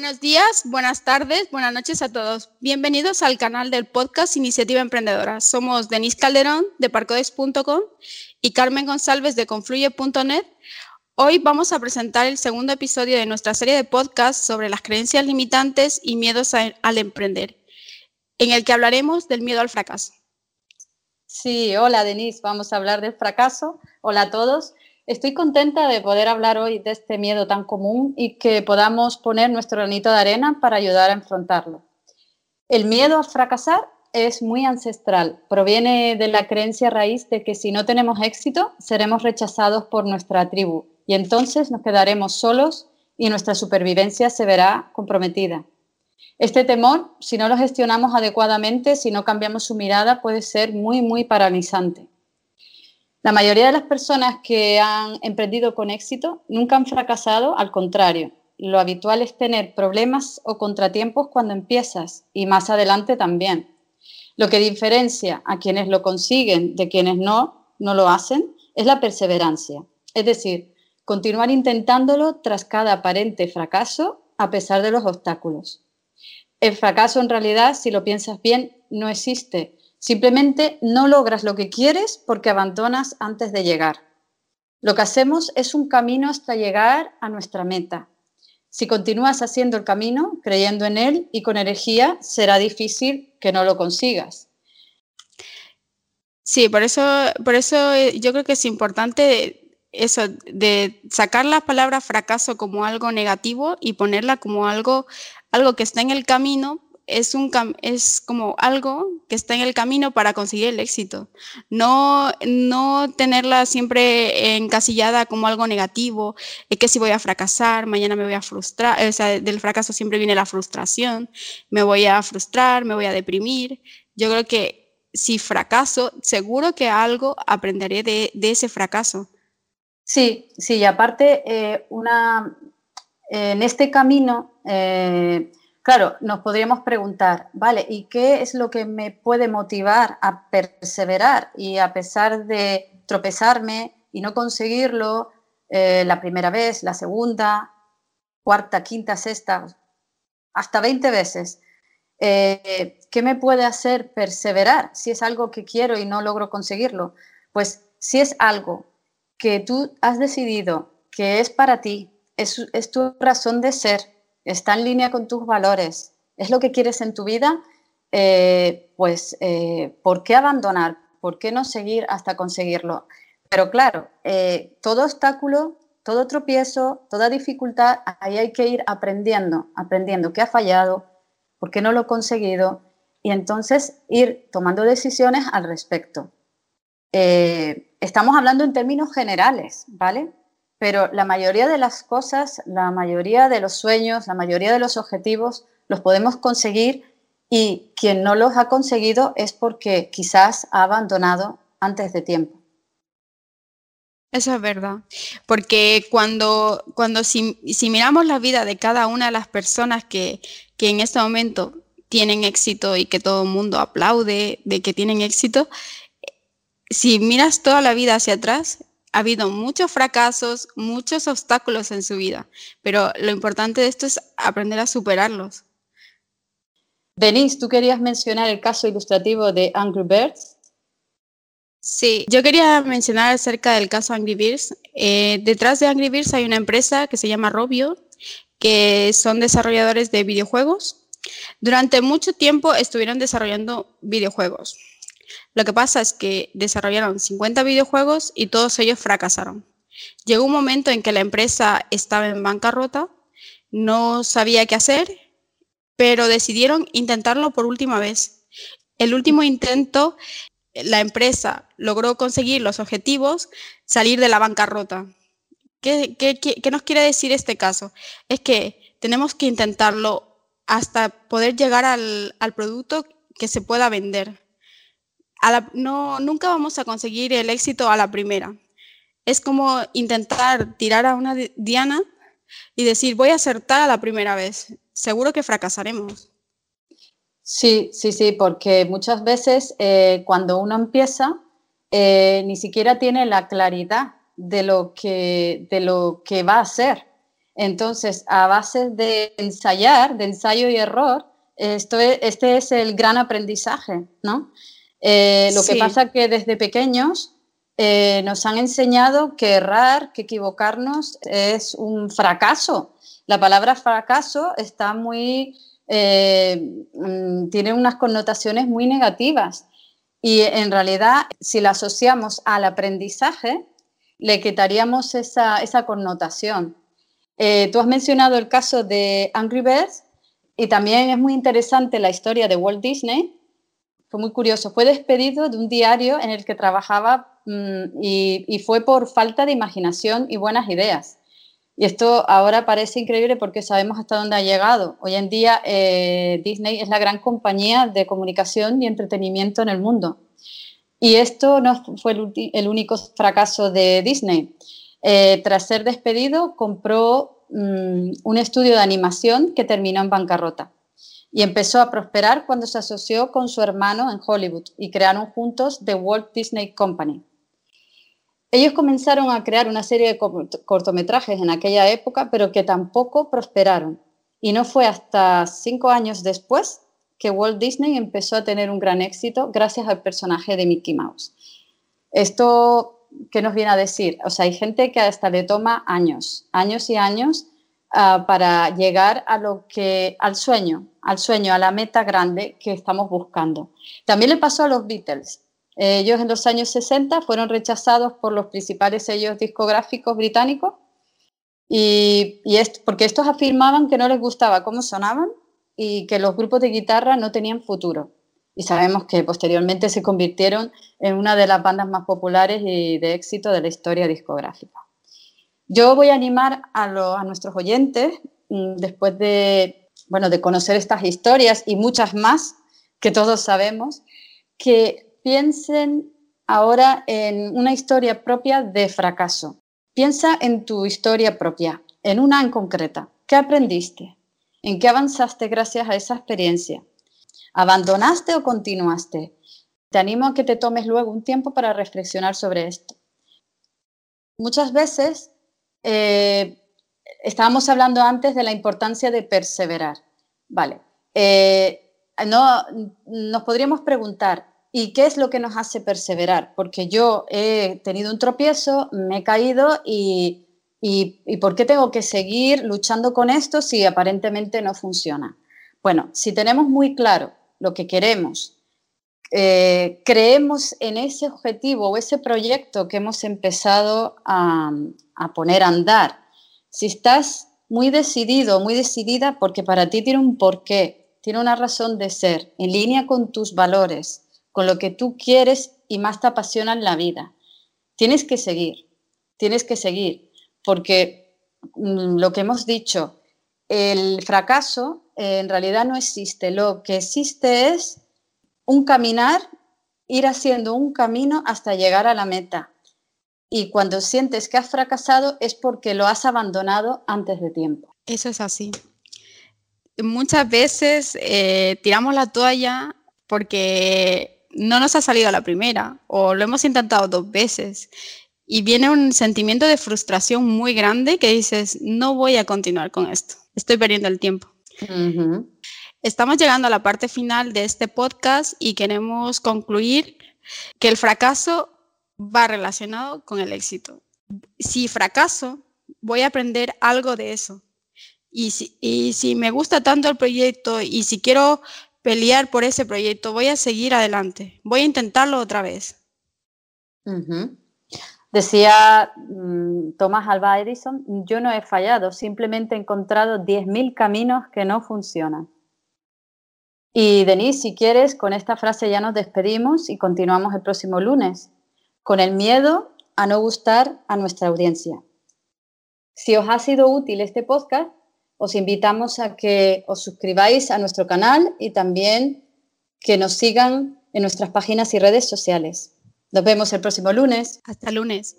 Buenos días, buenas tardes, buenas noches a todos. Bienvenidos al canal del podcast Iniciativa Emprendedora. Somos Denise Calderón de Parcodes.com y Carmen González de Confluye.net. Hoy vamos a presentar el segundo episodio de nuestra serie de podcasts sobre las creencias limitantes y miedos al emprender, en el que hablaremos del miedo al fracaso. Sí, hola Denise, vamos a hablar del fracaso. Hola a todos. Estoy contenta de poder hablar hoy de este miedo tan común y que podamos poner nuestro granito de arena para ayudar a enfrentarlo. El miedo a fracasar es muy ancestral. Proviene de la creencia raíz de que si no tenemos éxito, seremos rechazados por nuestra tribu y entonces nos quedaremos solos y nuestra supervivencia se verá comprometida. Este temor, si no lo gestionamos adecuadamente, si no cambiamos su mirada, puede ser muy, muy paralizante. La mayoría de las personas que han emprendido con éxito nunca han fracasado, al contrario. Lo habitual es tener problemas o contratiempos cuando empiezas y más adelante también. Lo que diferencia a quienes lo consiguen de quienes no, no lo hacen es la perseverancia. Es decir, continuar intentándolo tras cada aparente fracaso a pesar de los obstáculos. El fracaso en realidad, si lo piensas bien, no existe, Simplemente no logras lo que quieres porque abandonas antes de llegar. Lo que hacemos es un camino hasta llegar a nuestra meta. Si continúas haciendo el camino, creyendo en él y con energía, será difícil que no lo consigas. Sí, por eso, por eso eh, yo creo que es importante eso de sacar la palabra fracaso como algo negativo y ponerla como algo, algo que está en el camino es, un, es como algo que está en el camino para conseguir el éxito. No, no tenerla siempre encasillada como algo negativo, es que si voy a fracasar, mañana me voy a frustrar, o sea, del fracaso siempre viene la frustración, me voy a frustrar, me voy a deprimir. Yo creo que si fracaso, seguro que algo aprenderé de, ese fracaso. Sí, sí, y aparte, eh, una, en este camino, eh, Claro, nos podríamos preguntar, vale, ¿y qué es lo que me puede motivar a perseverar y a pesar de tropezarme y no conseguirlo eh, la primera vez, la segunda, cuarta, quinta, sexta, hasta 20 veces? Eh, ¿Qué me puede hacer perseverar si es algo que quiero y no logro conseguirlo? Pues si es algo que tú has decidido que es para ti, es tu razón de ser, está en línea con tus valores, es lo que quieres en tu vida, eh, pues eh, ¿por qué abandonar? ¿Por qué no seguir hasta conseguirlo? Pero claro, eh, todo obstáculo, todo tropiezo, toda dificultad, ahí hay que ir aprendiendo, aprendiendo qué ha fallado, por qué no lo he conseguido y entonces ir tomando decisiones al respecto. estamos hablando en términos generales, ¿vale? Pero la mayoría de las cosas, la mayoría de los sueños, la mayoría de los objetivos los podemos conseguir y quien no los ha conseguido es porque quizás ha abandonado antes de tiempo. Eso es verdad, porque cuando, cuando si, miramos la vida de cada una de las personas que, que en este momento tienen éxito y que todo el mundo aplaude de que tienen éxito, si miras toda la vida hacia atrás, ha habido muchos fracasos, muchos obstáculos en su vida, pero lo importante de esto es aprender a superarlos. Denise, tú querías mencionar el caso ilustrativo de Angry Birds. Sí, yo quería mencionar acerca del caso Angry Birds. Eh, detrás de Angry Birds hay una empresa que se llama Robio, que son desarrolladores de videojuegos. Durante mucho tiempo estuvieron desarrollando videojuegos. Lo que pasa es que desarrollaron 50 videojuegos y todos ellos fracasaron. Llegó un momento en que la empresa estaba en bancarrota, no sabía qué hacer, pero decidieron intentarlo por última vez. El último intento, la empresa logró conseguir los objetivos, salir de la bancarrota. ¿Qué, nos quiere decir este caso? Es que tenemos que intentarlo hasta poder llegar al producto que se pueda vender no, nunca vamos a conseguir el éxito a la primera. Es como intentar tirar a una diana y decir, voy a acertar a la primera vez. Seguro que fracasaremos. Sí, sí, sí, porque muchas veces eh, cuando uno empieza, eh, ni siquiera tiene la claridad de lo, que, de lo que va a hacer. Entonces, a base de ensayar, de ensayo y error, esto este es el gran aprendizaje, ¿no? Eh, lo que pasa que desde pequeños eh, nos han enseñado que errar, que equivocarnos es un fracaso. La palabra fracaso está muy, eh, mm, tiene unas connotaciones muy negativas y en realidad si la asociamos al aprendizaje, le quitaríamos esa, connotación. tú has mencionado el caso de Angry Birds y también es muy interesante la historia de Walt Disney, fue muy curioso. Fue despedido de un diario en el que trabajaba mm, y, fue por falta de imaginación y buenas ideas. Y esto ahora parece increíble porque sabemos hasta dónde ha llegado. Hoy en día eh, Disney es la gran compañía de comunicación y entretenimiento en el mundo. Y esto no fue el, único fracaso de Disney. Eh, tras ser despedido, compró mm, un estudio de animación que terminó en bancarrota y empezó a prosperar cuando se asoció con su hermano en Hollywood y crearon juntos The Walt Disney Company. Ellos comenzaron a crear una serie de cortometrajes en aquella época, pero que tampoco prosperaron. Y no fue hasta cinco años después que Walt Disney empezó a tener un gran éxito gracias al personaje de Mickey Mouse. Esto, ¿qué nos viene a decir? O sea, hay gente que hasta le toma años, años y años Ah, para llegar a lo que, al sueño, al sueño, a la meta grande que estamos buscando. También le pasó a los Beatles. Ellos en los años 60 fueron rechazados por los principales sellos discográficos británicos y, porque estos afirmaban que no les gustaba cómo sonaban y que los grupos de guitarra no tenían futuro. Y sabemos que posteriormente se convirtieron en una de las bandas más populares y de éxito de la historia discográfica. Yo voy a animar a, nuestros oyentes, mm, después de, bueno, de conocer estas historias y muchas más que todos sabemos, que piensen ahora en una historia propia de fracaso. Piensa en tu historia propia, en una en concreta. ¿Qué aprendiste? ¿En qué avanzaste gracias a esa experiencia? ¿Abandonaste o continuaste? Te animo a que te tomes luego un tiempo para reflexionar sobre esto. Muchas veces eh, estábamos hablando antes de la importancia de perseverar. Vale. Eh, no, nos podríamos preguntar, ¿y qué es lo que nos hace perseverar? Porque yo he tenido un tropiezo, me he caído y, y, ¿por qué tengo que seguir luchando con esto si aparentemente no funciona? Bueno, si tenemos muy claro lo que queremos, eh, creemos en ese objetivo o ese proyecto que hemos empezado a, poner a andar. Si estás muy decidido, muy decidida, porque para ti tiene un porqué, tiene una razón de ser, en línea con tus valores, con lo que tú quieres y más te apasiona en la vida. Tienes que seguir, tienes que seguir, porque mm, lo que hemos dicho, el fracaso eh, en realidad no existe, lo que existe es un caminar, ir haciendo un camino hasta llegar a la meta y cuando sientes que has fracasado es porque lo has abandonado antes de tiempo. Eso es así. Muchas veces eh, tiramos la toalla porque no nos ha salido a la primera o lo hemos intentado dos veces y viene un sentimiento de frustración muy grande que dices, no voy a continuar con esto, estoy perdiendo el tiempo. Estamos llegando a la parte final de este podcast y queremos concluir que el fracaso va relacionado con el éxito. Si fracaso, voy a aprender algo de eso. Y si, me gusta tanto el proyecto y si quiero pelear por ese proyecto, voy a seguir adelante. Voy a intentarlo otra vez. Decía mm, Thomas Alva Edison, yo no he fallado, simplemente he encontrado 10.000 caminos que no funcionan. Y Denise, si quieres, con esta frase ya nos despedimos y continuamos el próximo lunes con el miedo a no gustar a nuestra audiencia. Si os ha sido útil este podcast, os invitamos a que os suscribáis a nuestro canal y también que nos sigan en nuestras páginas y redes sociales. Nos vemos el próximo lunes. Hasta lunes.